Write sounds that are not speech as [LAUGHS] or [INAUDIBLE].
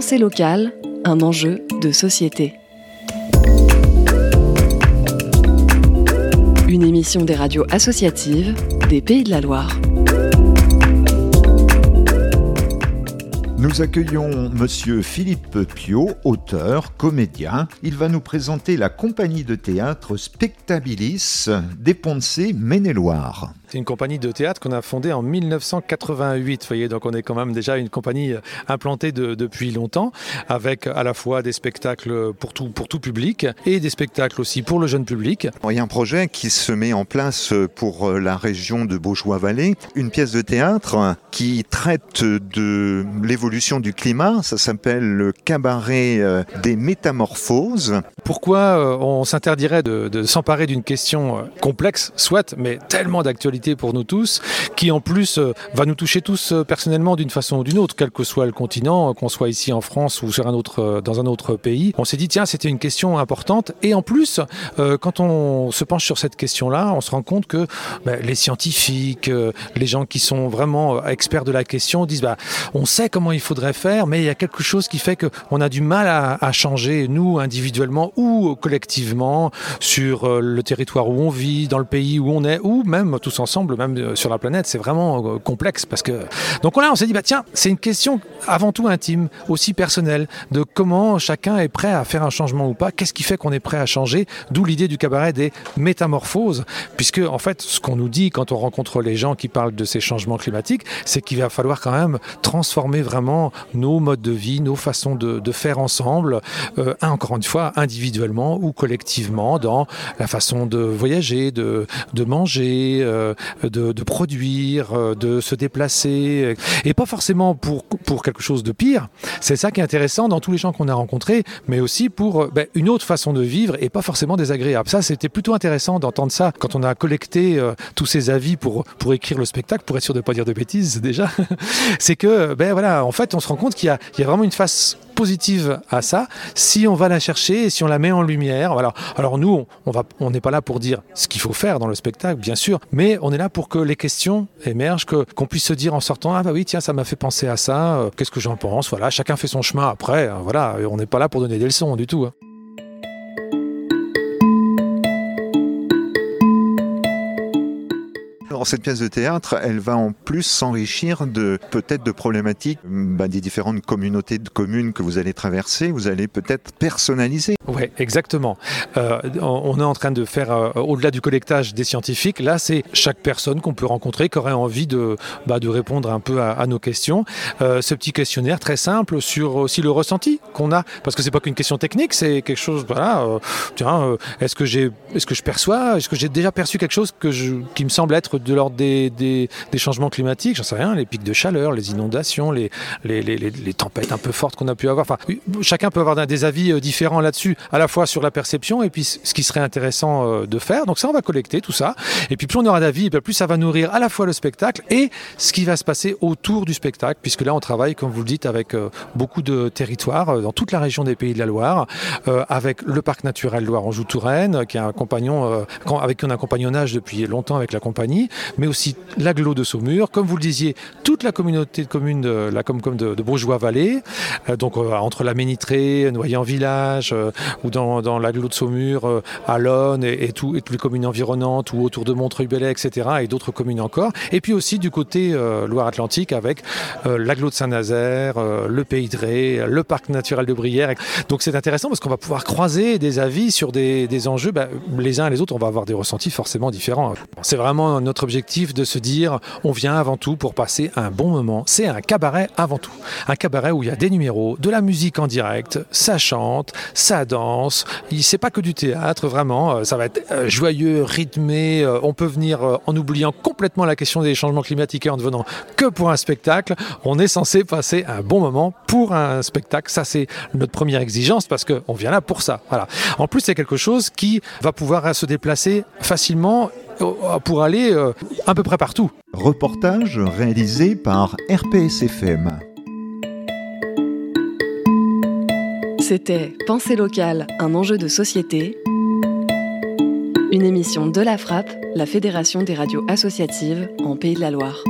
Pensée locale, un enjeu de société. Une émission des radios associatives des Pays de la Loire. Nous accueillons Monsieur Philippe Pio, auteur, comédien. Il va nous présenter la compagnie de théâtre Spectabilis des Poncé Maine-et-Loire. C'est une compagnie de théâtre qu'on a fondée en 1988. Vous voyez, donc on est quand même déjà une compagnie euh, implantée depuis longtemps, avec à la fois des spectacles pour tout, pour tout public et des spectacles aussi pour le jeune public. Il y a un projet qui se met en place pour euh, la région de Beaujois-Vallée, une pièce de théâtre qui traite de l'évolution du climat. Ça s'appelle le cabaret euh, des métamorphoses. Pourquoi on s'interdirait de, de s'emparer d'une question complexe, soit, mais tellement d'actualité pour nous tous, qui en plus euh, va nous toucher tous euh, personnellement d'une façon ou d'une autre, quel que soit le continent, qu'on soit ici en France ou sur un autre, euh, dans un autre pays. On s'est dit, tiens, c'était une question importante. Et en plus, quand on se penche sur cette question-là, on se rend compte que ben, les scientifiques, les gens qui sont vraiment experts de la question disent, bah, on sait comment il faudrait faire, mais il y a quelque chose qui fait qu'on a du mal à changer, nous, individuellement ou collectivement, sur le territoire où on vit, dans le pays où on est, ou même tous ensemble même euh, sur la planète, c'est vraiment euh, complexe parce que. Donc là, on s'est dit, bah tiens, c'est une question avant tout intime, aussi personnelle, de comment chacun est prêt à faire un changement ou pas. Qu'est-ce qui fait qu'on est prêt à changer? D'où l'idée du cabaret des métamorphoses, puisque en fait, ce qu'on nous dit quand on rencontre les gens qui parlent de ces changements climatiques, c'est qu'il va falloir quand même transformer vraiment nos modes de vie, nos façons de, faire ensemble, euh, encore une fois, individuellement ou collectivement, dans la façon de voyager, de, de manger, de, produire, euh, de se déplacer, et pas forcément pour, pour quelque chose de pire. C'est ça qui est intéressant dans tous les gens qu'on a rencontrés, mais aussi pour euh, ben, une autre façon de vivre et pas forcément désagréable. Ça, c'était plutôt intéressant d'entendre ça quand on a collecté euh, tous ces avis pour, pour écrire le spectacle, pour être sûr de ne pas dire de bêtises déjà. [LAUGHS] C'est que, ben voilà, en fait, on se rend compte qu'il y, y a vraiment une face positive à ça si on va la chercher et si on la met en lumière. Alors nous, on va, on n'est pas là pour dire ce qu'il faut faire dans le spectacle, bien sûr, mais on est là pour que les questions émergent, qu'on puisse se dire en sortant ah bah oui tiens ça m'a fait penser à ça, euh, qu'est-ce que j'en pense. Voilà, chacun fait son chemin après. Euh, voilà, on n'est pas là pour donner des leçons du tout. Hein. Cette pièce de théâtre, elle va en plus s'enrichir de peut-être de problématiques bah, des différentes communautés de communes que vous allez traverser. Vous allez peut-être personnaliser. Oui, exactement. Euh, on est en train de faire, euh, au-delà du collectage des scientifiques, là, c'est chaque personne qu'on peut rencontrer qui aurait envie de, bah, répondre un peu à, nos questions. Euh, ce petit questionnaire très simple sur aussi le ressenti qu'on a, parce que c'est pas qu'une question technique, c'est quelque chose, voilà, tiens, est-ce que j'ai, est-ce que je perçois, est-ce que j'ai déjà perçu quelque chose qui me semble être de l'ordre des, des, changements climatiques, j'en sais rien, les pics de chaleur, les inondations, les, les, les, les tempêtes un peu fortes qu'on a pu avoir. Enfin, chacun peut avoir des avis différents là-dessus à la fois sur la perception et puis ce qui serait intéressant euh, de faire. Donc ça, on va collecter tout ça. Et puis plus on aura d'avis, plus ça va nourrir à la fois le spectacle et ce qui va se passer autour du spectacle, puisque là, on travaille, comme vous le dites, avec euh, beaucoup de territoires euh, dans toute la région des Pays de la Loire, avec le parc naturel Loire-Anjou-Touraine, qui est un compagnon, avec qui on a un compagnonnage depuis longtemps avec la compagnie, mais aussi l'aglo de Saumur, comme vous le disiez, la communauté de communes de la Comcom de, de Bourgeois-Vallée, donc entre la Ménitrée, Noyer-en-Village, ou dans, dans l'agglo de Saumur, euh, Alonne et, et, tout, et toutes les communes environnantes ou autour de Montreuil-Bellay, etc. et d'autres communes encore. Et puis aussi du côté euh, Loire-Atlantique avec euh, l'agglo de Saint-Nazaire, le Pays de Ré, le parc naturel de Brière. Donc c'est intéressant parce qu'on va pouvoir croiser des avis sur des, des enjeux. Ben, les uns et les autres, on va avoir des ressentis forcément différents. C'est vraiment notre objectif de se dire on vient avant tout pour passer un bon moment. C'est un cabaret avant tout. Un cabaret où il y a des numéros, de la musique en direct, ça chante, ça danse C'est pas que du théâtre, vraiment. Euh, ça va être euh, joyeux, rythmé. Euh, on peut venir en oubliant complètement la question des changements climatiques et en ne venant que pour un spectacle. On est censé passer un bon moment pour un spectacle. Ça, c'est notre première exigence parce qu'on vient là pour ça. Voilà. En plus, c'est quelque chose qui va pouvoir se déplacer facilement pour aller à peu près partout. Reportage réalisé par RPSFM. C'était Pensée locale, un enjeu de société. Une émission de la Frappe, la Fédération des radios associatives en Pays de la Loire.